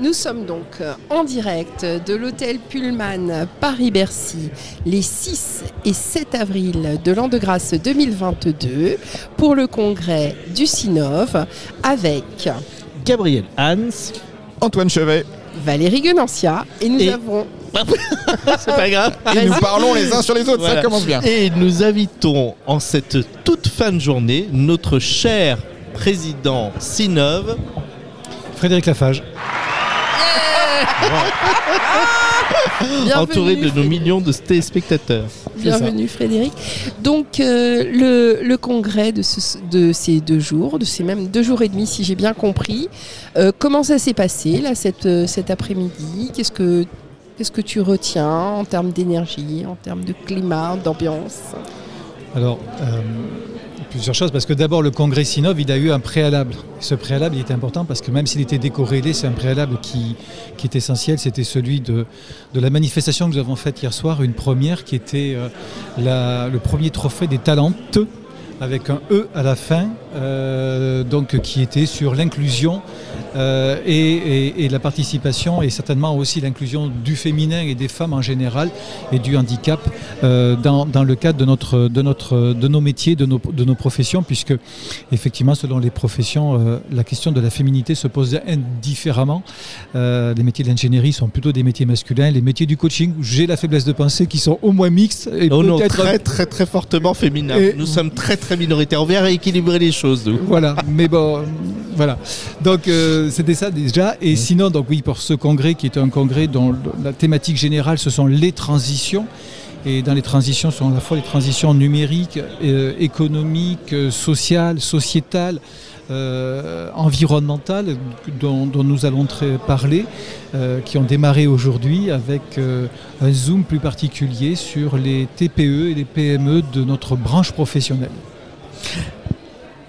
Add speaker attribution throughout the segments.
Speaker 1: Nous sommes donc euh, en direct de l'hôtel Pullman Paris-Bercy les 6 et 7 avril de l'an de grâce 2022 pour le congrès du Sinov avec
Speaker 2: Gabriel Hans,
Speaker 3: Antoine Chevet.
Speaker 1: Valérie Guenancia et nous
Speaker 2: Et-
Speaker 1: avons
Speaker 2: c'est pas grave.
Speaker 3: Et nous parlons les uns sur les autres, ça commence bien.
Speaker 2: Et nous invitons en cette toute fin de journée notre cher président Sinov.
Speaker 4: Frédéric Lafage.
Speaker 2: Entouré de nos
Speaker 1: Frédéric.
Speaker 2: millions de téléspectateurs.
Speaker 1: Bienvenue Frédéric. Donc euh, le, le congrès de, ce- de ces deux jours, de ces même deux jours et demi si j'ai bien compris, euh, comment ça s'est passé là cet, euh, cet après-midi? Qu'est-ce que qu'est-ce que tu retiens en termes d'énergie, en termes de climat, d'ambiance?
Speaker 4: Alors, euh, plusieurs choses, parce que d'abord, le congrès Sinov, il a eu un préalable. Ce préalable, il était important parce que même s'il était décorrélé, c'est un préalable qui, est essentiel. C'était celui de, la manifestation que nous avons faite hier soir, une première qui était euh, le premier trophée des talentes avec un E à la fin, euh, donc qui était sur l'inclusion euh, et, et- et la participation et certainement aussi l'inclusion du féminin et des femmes en général et du handicap euh, dans, dans le cadre de, notre, de, notre, de nos métiers, de nos, de nos professions, puisque effectivement, selon les professions, euh, la question de la féminité se pose indifféremment. Les métiers de l'ingénierie sont plutôt des métiers masculins. Les métiers du coaching, j'ai la faiblesse de penser qu'ils sont au moins mixtes. Et
Speaker 2: non,
Speaker 4: peut-être-
Speaker 2: très très très fortement féminin.
Speaker 4: Et-
Speaker 2: Nous sommes très très minoritaires. On vient rééquilibrer les choses.
Speaker 4: Voilà, mais bon, voilà. Donc euh, c'était ça déjà. Et sinon, donc oui, pour ce congrès qui est un congrès dont la thématique générale, ce sont les transitions. Et dans les transitions, ce sont à la fois les transitions numériques, euh, économiques, sociales, sociétales, euh, environnementales, dont, dont nous allons très parler, euh, qui ont démarré aujourd'hui avec un zoom plus particulier sur les TPE et les PME de notre branche professionnelle.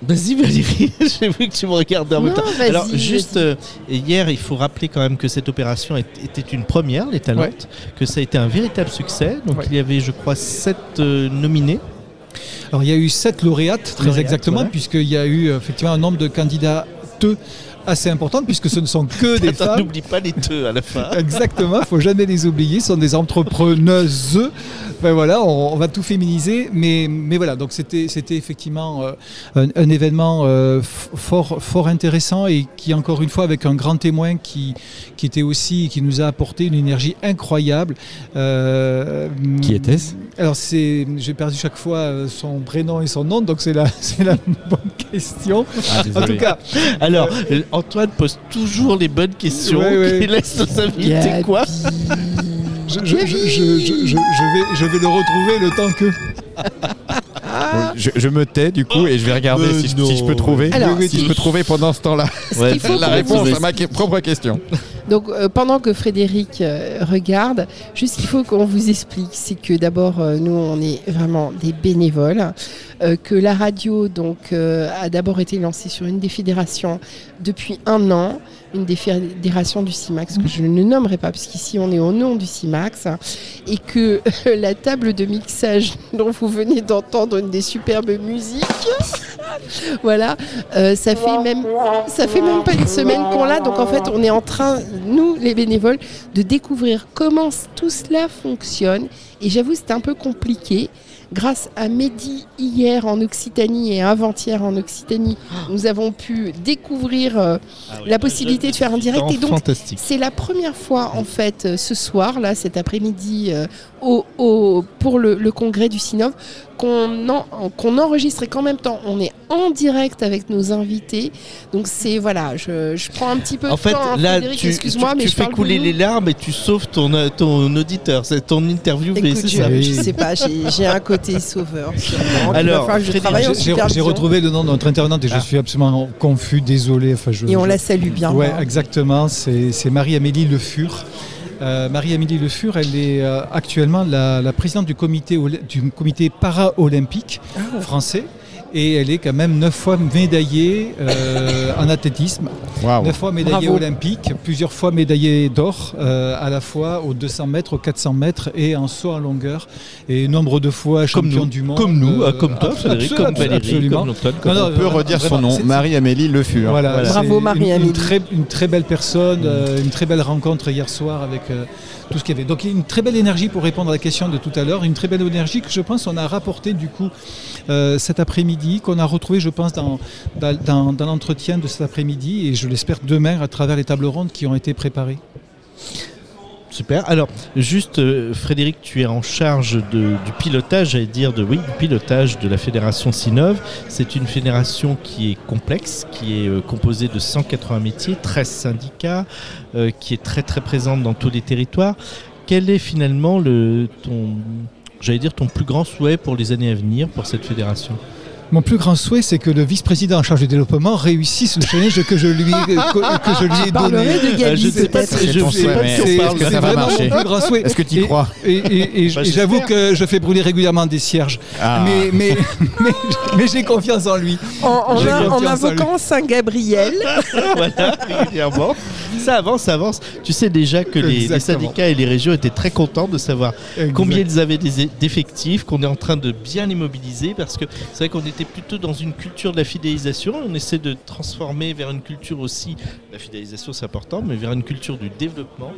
Speaker 2: Vas-y Valérie, j'ai vu que tu me regardais en même temps. Alors juste euh, hier, il faut rappeler quand même que cette opération était une première, les talents,
Speaker 4: Ouais.
Speaker 2: que ça a été un véritable succès. Donc
Speaker 4: Ouais.
Speaker 2: il y avait, je crois, sept euh, nominés.
Speaker 4: Alors il y a eu sept lauréates, très
Speaker 2: Lauréates,
Speaker 4: exactement,
Speaker 2: voilà.
Speaker 4: puisqu'il y a eu euh, effectivement un nombre de candidats assez important, puisque ce ne sont que des
Speaker 2: Attends,
Speaker 4: femmes.
Speaker 2: N'oublie pas les deux à la fin.
Speaker 4: Exactement, il faut jamais les oublier, ce sont des entrepreneuses. Ben voilà, on, on va tout féminiser, mais, mais voilà, donc c'était c'était effectivement euh, un, un événement euh, fort, fort intéressant et qui, encore une fois, avec un grand témoin qui, qui était aussi, qui nous a apporté une énergie incroyable. Euh,
Speaker 3: Qui était-ce?
Speaker 4: Alors, c'est, j'ai perdu chaque fois son prénom et son nom, donc c'est la, c'est la bonne question.
Speaker 3: Ah,
Speaker 4: En tout cas,
Speaker 2: Alors, euh, Antoine pose toujours les bonnes questions
Speaker 4: Ouais, ouais.
Speaker 2: qui laissent nos invités
Speaker 1: Gabi.
Speaker 2: quoi
Speaker 4: je, je- je- je- je- je- je vais, je vais le retrouver le temps que.
Speaker 3: Je, je me tais du coup et je vais regarder
Speaker 2: Mais
Speaker 3: si je, si je peux trouver.
Speaker 1: Alors,
Speaker 3: si je peux trouver pendant ce temps-là
Speaker 2: Ouais, la
Speaker 3: réponse à ma que- propre question.
Speaker 1: Donc euh, pendant que Frédéric euh, regarde, juste qu'il faut qu'on vous explique, c'est que d'abord euh, nous on est vraiment des bénévoles, que la radio a d'abord été lancée sur une des fédérations depuis un an, une des fédérations du CIMAX que je ne nommerai pas parce qu'ici on est au nom du CIMAX et que la table de mixage dont vous venez d'entendre une des superbes musiques, voilà, euh, ça fait même ça fait même pas une semaine qu'on l'a, donc en fait on est en train, nous les bénévoles, de découvrir comment tout cela fonctionne. Et j'avoue c'était un peu compliqué. Grâce à Mehdi hier en Occitanie et avant-hier en Occitanie, nous avons pu découvrir euh, la possibilité de faire un direct. Et donc
Speaker 2: fantastique.
Speaker 1: c'est la première fois en fait euh, ce soir, là, cet après-midi, euh, au, au- pour le, le congrès du Sinov, qu'on en- qu'on enregistre et qu'en même temps on est en direct avec nos invités. Donc c'est voilà, je, je prends un petit peu
Speaker 2: En
Speaker 1: de
Speaker 2: fait,
Speaker 1: temps. hein,
Speaker 2: là,
Speaker 1: Frédéric,
Speaker 2: tu,
Speaker 1: excuse-moi,
Speaker 2: tu-
Speaker 1: mais
Speaker 2: tu
Speaker 1: je
Speaker 2: fais couler les larmes et tu sauves ton, ton auditeur. C'est ton interview, mais
Speaker 1: Écoute,
Speaker 2: c'est
Speaker 1: je,
Speaker 2: ça.
Speaker 1: je sais pas, j'ai j'ai un côté sauveur.
Speaker 2: Alors,
Speaker 4: J'ai- retrouvé le nom de notre intervenante et je
Speaker 2: Ah.
Speaker 4: suis absolument confus, désolé. Enfin, je,
Speaker 1: Et on
Speaker 4: je-
Speaker 1: la salue bien.
Speaker 4: Ouais,
Speaker 1: hein.
Speaker 4: exactement. C'est Marie-Amélie Le Fur. Euh, Marie-Amélie Le Fur, elle est euh, actuellement la, la présidente du comité, du comité para-olympique
Speaker 1: Ah.
Speaker 4: français. Et elle est quand même neuf fois médaillée euh, en athlétisme. Neuf fois médaillé
Speaker 1: Bravo.
Speaker 4: olympique, plusieurs fois médaillé d'or, euh, à la fois aux 200 mètres, aux 400 mètres et en saut en longueur. Et nombre de fois
Speaker 2: Comme
Speaker 4: champion
Speaker 2: nous,
Speaker 4: du monde.
Speaker 2: comme nous,
Speaker 4: euh,
Speaker 2: euh, comme toi, Frédéric, comme Valérie,
Speaker 4: absolument.
Speaker 2: comme Antoine, comme
Speaker 4: Non, non,
Speaker 3: On peut redire son nom, Marie-Amélie Le Fur.
Speaker 4: Voilà,
Speaker 2: Voilà.
Speaker 4: c'est
Speaker 1: Bravo, Marie-Amélie.
Speaker 4: Une, très, une très belle personne, euh, une très belle rencontre hier soir avec euh, tout ce qu'il y avait. Donc une très belle énergie pour répondre à la question de tout à l'heure, une très belle énergie que je pense on a rapporté du coup euh, cet après-midi, qu'on a retrouvé je pense dans, dans, dans- dans l'entretien de cet après-midi et je l'espère demain à travers les tables rondes qui ont été préparées.
Speaker 2: Super. Alors, juste, euh, Frédéric, tu es en charge du pilotage, j'allais dire, de, oui, du pilotage de la fédération Sinov. C'est une fédération qui est complexe, qui est euh, composée de 180 métiers, 13 syndicats, euh, qui est très très présente dans tous les territoires. Quel est finalement le, ton, j'allais dire, ton plus grand souhait pour les années à venir pour cette fédération?
Speaker 4: Mon plus grand souhait, c'est que le vice-président en charge du développement réussisse le challenge que je lui, que, que je lui ai donné.
Speaker 1: De
Speaker 2: Euh,
Speaker 1: Gabi
Speaker 2: je sais pas
Speaker 1: peut-être.
Speaker 2: si je sais
Speaker 3: souhait,
Speaker 2: pas
Speaker 3: mais
Speaker 2: si on
Speaker 3: est-ce
Speaker 2: parle
Speaker 3: que ça va
Speaker 4: vraiment
Speaker 3: marcher
Speaker 4: mon plus grand souhait.
Speaker 3: Est-ce que tu y crois
Speaker 4: Et, et- et
Speaker 2: Bah,
Speaker 4: et j'avoue que je fais brûler régulièrement des cierges.
Speaker 3: Ah.
Speaker 4: Mais, mais, mais, mais j'ai confiance en lui.
Speaker 1: En, en- invoquant Saint-Gabriel.
Speaker 2: voilà, régulièrement. Ça avance, ça avance. Tu sais déjà que les, syndicats et les régions étaient très contents de savoir combien ils avaient d'effectifs, qu'on est en train de bien les mobiliser, parce que c'est vrai qu'on était plutôt dans une culture de la fidélisation. On essaie de transformer vers une culture aussi, la fidélisation c'est important, mais vers une culture du développement.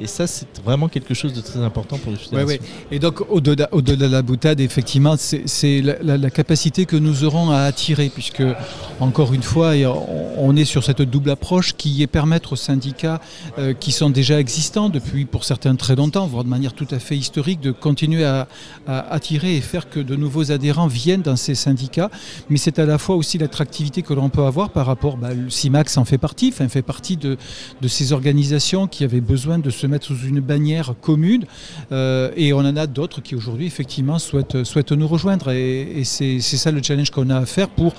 Speaker 2: Et ça, c'est vraiment quelque chose de très important pour les fédérations.
Speaker 4: ouais. Et donc, au-delà au de la boutade, effectivement, c'est la, la- la capacité que nous aurons à attirer, puisque, encore une fois, on est sur cette double approche qui est permettre aux syndicats euh, qui sont déjà existants depuis, pour certains, très longtemps, voire de manière tout à fait historique, de continuer à, attirer et faire que de nouveaux adhérents viennent dans ces syndicats. Mais c'est à la fois aussi l'attractivité que l'on peut avoir par rapport, bah, le CIMAX en fait partie, enfin, fait partie de, ces organisations qui avaient besoin de se mettre sous une bannière commune. Euh, et on en a d'autres qui aujourd'hui effectivement souhaitent, souhaitent nous rejoindre. Et, et c'est ça le challenge qu'on a à faire pour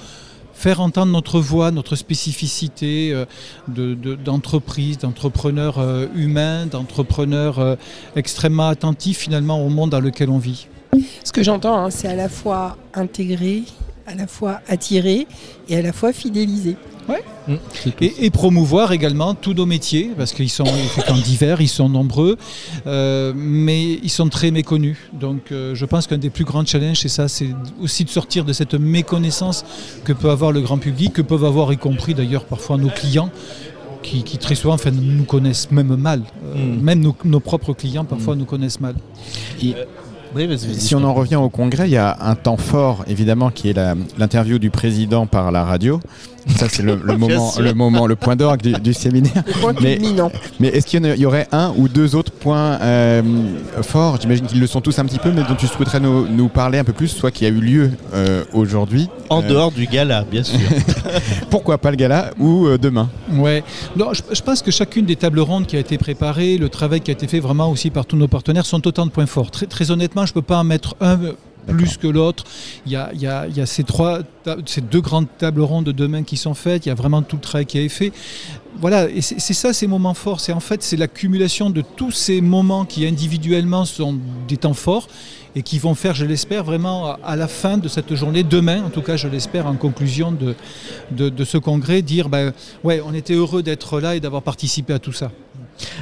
Speaker 4: faire entendre notre voix, notre spécificité euh, de- de- d'entreprise, d'entrepreneurs euh, humains, d'entrepreneurs euh, extrêmement attentifs finalement au monde dans lequel on vit.
Speaker 1: Ce que j'entends, hein, c'est à la fois intégrer, à la fois attirer et à la fois fidéliser.
Speaker 2: Mmh, tout.
Speaker 4: Et, et promouvoir également tous nos métiers, parce qu'ils sont effectivement divers, ils sont nombreux, euh, mais ils sont très méconnus. Donc euh, je pense qu'un des plus grands challenges, c'est ça, c'est aussi de sortir de cette méconnaissance que peut avoir le grand public, que peuvent avoir y compris d'ailleurs parfois nos clients. Qui, qui très souvent enfin, nous connaissent même mal. Euh,
Speaker 2: Mm.
Speaker 4: Même nos, nos propres clients parfois nous connaissent mal.
Speaker 2: Oui,
Speaker 3: Si on en revient au congrès, il y a un temps fort, évidemment, qui est l'interview du président par la radio. Ça, c'est le, le moment,
Speaker 2: sûr.
Speaker 3: le moment, le point d'orgue du, du séminaire.
Speaker 1: Le point
Speaker 3: Mais- est-ce qu'il y, aurait un ou deux autres points euh, forts? J'imagine qu'ils le sont tous un petit peu, mais dont tu souhaiterais nous, nous parler un peu plus, soit qui a eu lieu euh, aujourd'hui.
Speaker 2: En
Speaker 3: Euh,
Speaker 2: dehors du gala, bien sûr.
Speaker 3: Pourquoi pas le gala ou euh, demain?
Speaker 4: Ouais. Non, je, je pense que chacune des tables rondes qui a été préparée, le travail qui a été fait vraiment aussi par tous nos partenaires sont autant de points forts. Très, très honnêtement, je ne peux pas en mettre un plus que l'autre. Il y a, ces, deux grandes tables rondes de demain qui sont faites. Il y a vraiment tout le travail qui a été fait. Voilà, et c'est ça ces moments forts. C'est en fait c'est l'accumulation de tous ces moments qui individuellement sont des temps forts et qui vont faire, je l'espère, vraiment à- la fin de cette journée, demain, en tout cas, je l'espère, en conclusion de ce congrès, dire ben, ouais, on était heureux d'être là et d'avoir participé à tout ça.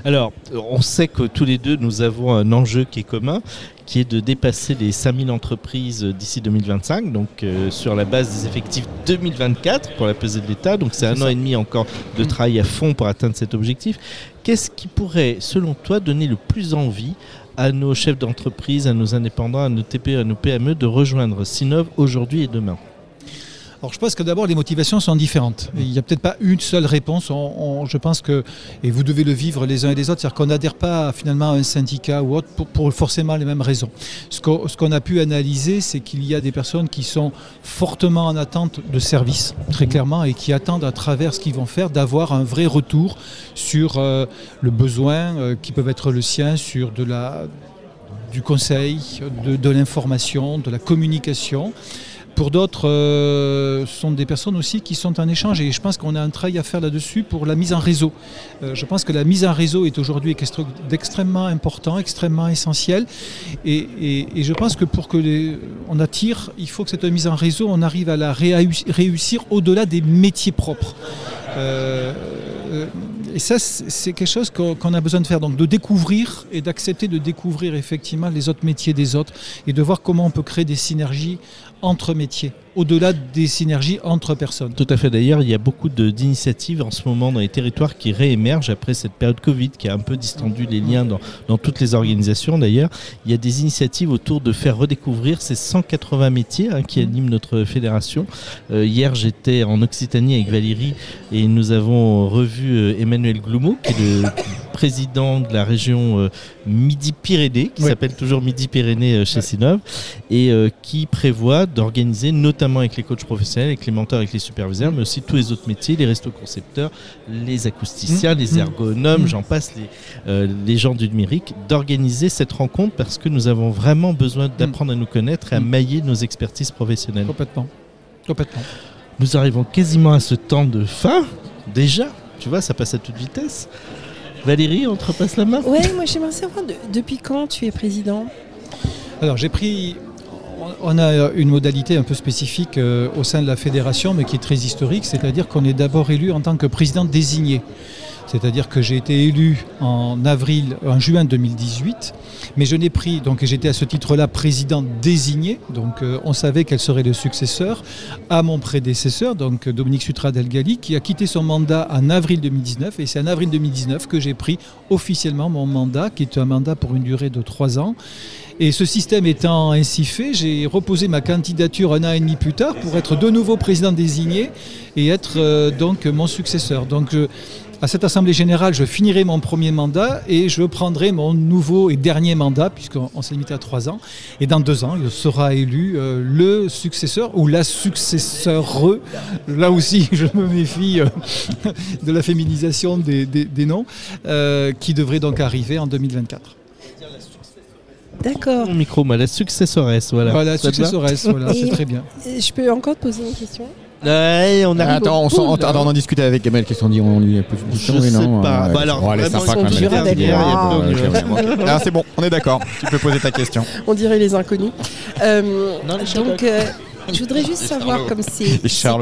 Speaker 2: Alors, on sait que tous les deux, nous avons un enjeu qui est commun, qui est de dépasser les 5000 entreprises d'ici 2025, donc euh, sur la base des effectifs 2024 pour la pesée de l'État. Donc c'est un an et demi encore de travail à fond pour atteindre cet objectif. Qu'est-ce qui pourrait, selon toi, donner le plus envie à nos chefs d'entreprise, à nos indépendants, à nos TPE, à nos PME de rejoindre Sinov aujourd'hui et demain?
Speaker 4: Alors je pense que d'abord les motivations sont différentes. Il n'y a peut-être pas une seule réponse. On- on- je pense que, et vous devez le vivre les uns et les autres, c'est-à-dire qu'on n'adhère pas finalement à un syndicat ou autre pour, forcément les mêmes raisons. Ce qu'on a pu analyser, c'est qu'il y a des personnes qui sont fortement en attente de services, très clairement, et qui attendent à travers ce qu'ils vont faire d'avoir un vrai retour sur euh, le besoin euh, qui peut être le sien, sur de la, du conseil, de l'information, de la communication. Pour d'autres, euh, ce sont des personnes aussi qui sont en échange et je pense qu'on a un travail à faire là-dessus pour la mise en réseau. Euh, je pense que la mise en réseau est aujourd'hui extré- d'extrêmement important, extrêmement essentiel et, je pense que pour que on attire, il faut que cette mise en réseau, on arrive à la réu- réussir au-delà des métiers propres. Euh, et ça, c'est quelque chose qu'on a besoin de faire, donc de découvrir et d'accepter de découvrir effectivement les autres métiers des autres et de voir comment on peut créer des synergies entre métiers, au-delà des synergies entre personnes.
Speaker 2: Tout à fait. D'ailleurs, il y a beaucoup d'initiatives en ce moment dans les territoires qui réémergent après cette période Covid qui a un peu distendu les liens dans, toutes les organisations. D'ailleurs, il y a des initiatives autour de faire redécouvrir ces 180 métiers hein, qui animent notre fédération. Euh, hier, j'étais en Occitanie avec Valérie et nous avons revu euh, Emmanuel Gloumeau, qui est président de la région euh, Midi-Pyrénées, qui
Speaker 4: Oui.
Speaker 2: s'appelle toujours Midi-Pyrénées euh, chez Sinov, et euh, qui prévoit d'organiser, notamment avec les coachs professionnels, avec les mentors, avec les superviseurs, mais aussi tous les autres métiers, les restos concepteurs, les acousticiens,
Speaker 4: Mmh.
Speaker 2: les
Speaker 4: Mmh.
Speaker 2: ergonomes,
Speaker 4: Mmh.
Speaker 2: j'en passe, les, les gens du numérique, d'organiser cette rencontre parce que nous avons vraiment besoin d'apprendre à nous connaître et à mailler nos expertises professionnelles.
Speaker 4: Complètement. Complètement.
Speaker 2: Nous arrivons quasiment à ce temps de fin, déjà. Tu vois, ça passe à toute vitesse. Valérie, on te repasse la main
Speaker 1: Ouais, moi j'aimerais savoir de- depuis quand tu es président?
Speaker 4: Alors j'ai pris, on a une modalité un peu spécifique euh, au sein de la fédération, mais qui est très historique, c'est-à-dire qu'on est d'abord élu en tant que président désigné. C'est-à-dire que j'ai été élu en avril, en juin 2018, mais je n'ai pris, donc j'étais à ce titre-là président désigné, donc euh, on savait quel serait le successeur à mon prédécesseur, donc Dominique Sutra Delgali, qui a quitté son mandat en avril 2019, et c'est en avril 2019 que j'ai pris officiellement mon mandat, qui est un mandat pour une durée de trois ans. Et ce système étant ainsi fait, j'ai reposé ma candidature un an et demi plus tard pour être de nouveau président désigné et être euh, donc mon successeur. Donc je- à cette Assemblée générale, je finirai mon premier mandat et je prendrai mon nouveau et dernier mandat, puisqu'on on s'est limité à trois ans. Et dans deux ans, il sera élu euh, le successeur ou la successeure. Là aussi, je me méfie euh, de la féminisation des, noms, euh, qui devrait donc arriver en 2024.
Speaker 1: D'accord.
Speaker 2: Mon micro, moi, la successoresse, voilà.
Speaker 4: Voilà,
Speaker 2: te va
Speaker 4: successoresse, voilà, c'est très bien.
Speaker 1: Je peux encore te poser une question?
Speaker 2: Ouais, on arrive
Speaker 3: Attends, on,
Speaker 2: bout,
Speaker 3: s'en-
Speaker 2: là.
Speaker 3: attends, on en discutait avec Gabriel, qu'est-ce qu'on dit? On lui pose une
Speaker 2: Je
Speaker 3: oui,
Speaker 2: sais
Speaker 3: non
Speaker 2: pas.
Speaker 3: euh,
Speaker 2: Bah alors,
Speaker 3: elle est
Speaker 2: vraiment,
Speaker 3: sympa
Speaker 2: ils
Speaker 3: quand
Speaker 2: sont
Speaker 3: même.
Speaker 1: durs avec
Speaker 3: Hier,
Speaker 1: moi.
Speaker 3: il y a
Speaker 1: Ah,
Speaker 3: pas-
Speaker 2: ouais.
Speaker 3: ok, ouais, bon. Ah, c'est bon, on est d'accord. Tu peux poser ta question.
Speaker 1: On dirait les inconnus. Euh,
Speaker 2: Non, les
Speaker 1: donc, euh, je voudrais juste savoir, comme c'est quand,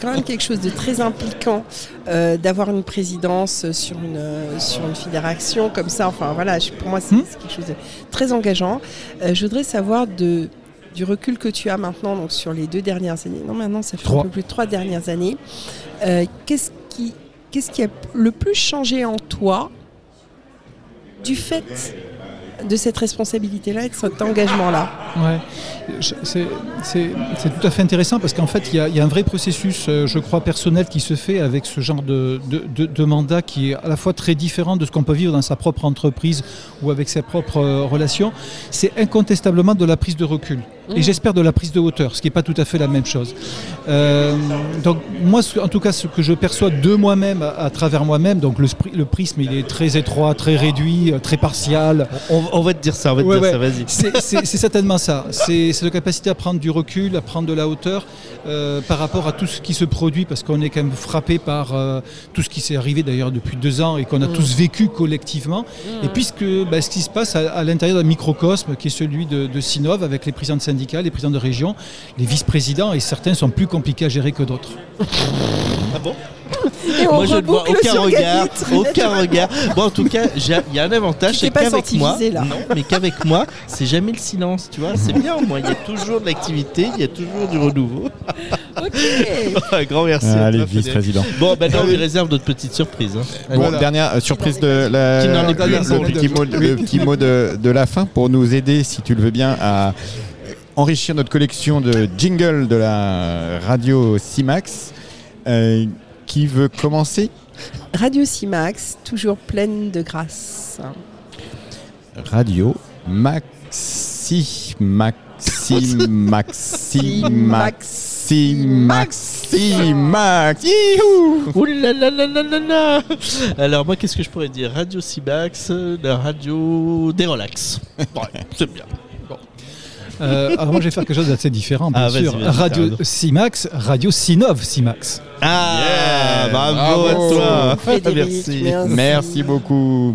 Speaker 1: quand même quelque chose de très impliquant euh, d'avoir une présidence sur une, sur une fédération comme ça. Enfin, voilà, je- pour moi, c'est
Speaker 4: Hmm.
Speaker 1: c'est quelque chose de très engageant. Euh, je voudrais savoir de, du recul que tu as maintenant donc sur les deux dernières années. Non, maintenant, ça fait
Speaker 4: Trois.
Speaker 1: un peu plus de trois dernières années. Euh, qu'est-ce qui, qu'est-ce qui a le plus changé en toi du fait de cette responsabilité-là et de cet engagement-là
Speaker 4: Ouais. C'est tout à fait intéressant parce qu'en fait, il y, a- un vrai processus, euh, je crois, personnel qui se fait avec ce genre de- de mandat qui est à la fois très différent de ce qu'on peut vivre dans sa propre entreprise ou avec ses propres euh, relations. C'est incontestablement de la prise de recul. Et j'espère de la prise de hauteur, ce qui n'est pas tout à fait la même chose. Euh, donc moi, en tout cas, ce que je perçois de moi-même à, à travers moi-même, donc le, prisme, il est très étroit, très réduit, euh, très partial.
Speaker 2: On, on va te dire ça, on va te
Speaker 4: Ouais,
Speaker 2: dire
Speaker 4: ouais.
Speaker 2: ça, vas-y.
Speaker 4: C'est- certainement ça. C'est la capacité à prendre du recul, à prendre de la hauteur euh, par rapport à tout ce qui se produit, parce qu'on est quand même frappé par euh, tout ce qui s'est arrivé d'ailleurs depuis deux ans et qu'on a
Speaker 1: Mm.
Speaker 4: tous vécu collectivement. Et puisque bah, ce qui se passe à, à l'intérieur d'un microcosme qui est celui de, de Sinov, avec les présidents de syndicats, les présidents de région, les vice-présidents, et certains sont plus compliqués à gérer que d'autres.
Speaker 2: Ah bon?
Speaker 1: Et on
Speaker 2: Moi, je ne vois aucun regard. Aucun regard. Bon, en tout cas, il y a un avantage, c'est qu'avec moi, non, mais qu'avec moi, c'est jamais le silence, tu vois. C'est bien, moi. Il y a toujours de l'activité, il y a toujours du renouveau.
Speaker 1: Ok.
Speaker 2: Un grand merci. à
Speaker 3: Allez, vice-président.
Speaker 2: Bon, maintenant, on lui réserve d'autres petites surprises. hein. Allez.
Speaker 3: Bon,
Speaker 4: Voilà.
Speaker 3: dernière euh, surprise de la, le, petit, mot, le petit mot de, de la fin pour nous aider, si tu le veux bien, à enrichir notre collection de jingles de la radio CIMAX. Euh, qui veut commencer?
Speaker 1: Radio Cimax, toujours pleine de grâce.
Speaker 3: Radio Maxi Maxi Maxi Maxi Maxi Maxi
Speaker 2: Ouh là là là là là Alors, moi, qu'est-ce que je pourrais dire? Radio Cibax, euh, la radio des relax. Ouais, c'est bien.
Speaker 4: Euh, alors moi, je vais faire quelque chose d'assez différent, bien
Speaker 2: Ah,
Speaker 4: sûr.
Speaker 2: vas-y,
Speaker 4: Radio. CIMAX, Radio Sinov CIMAX.
Speaker 2: Ah,
Speaker 3: Yeah,
Speaker 2: bravo,
Speaker 3: bravo.
Speaker 2: à toi.
Speaker 1: Frédéric,
Speaker 2: Merci.
Speaker 1: merci.
Speaker 3: Merci beaucoup.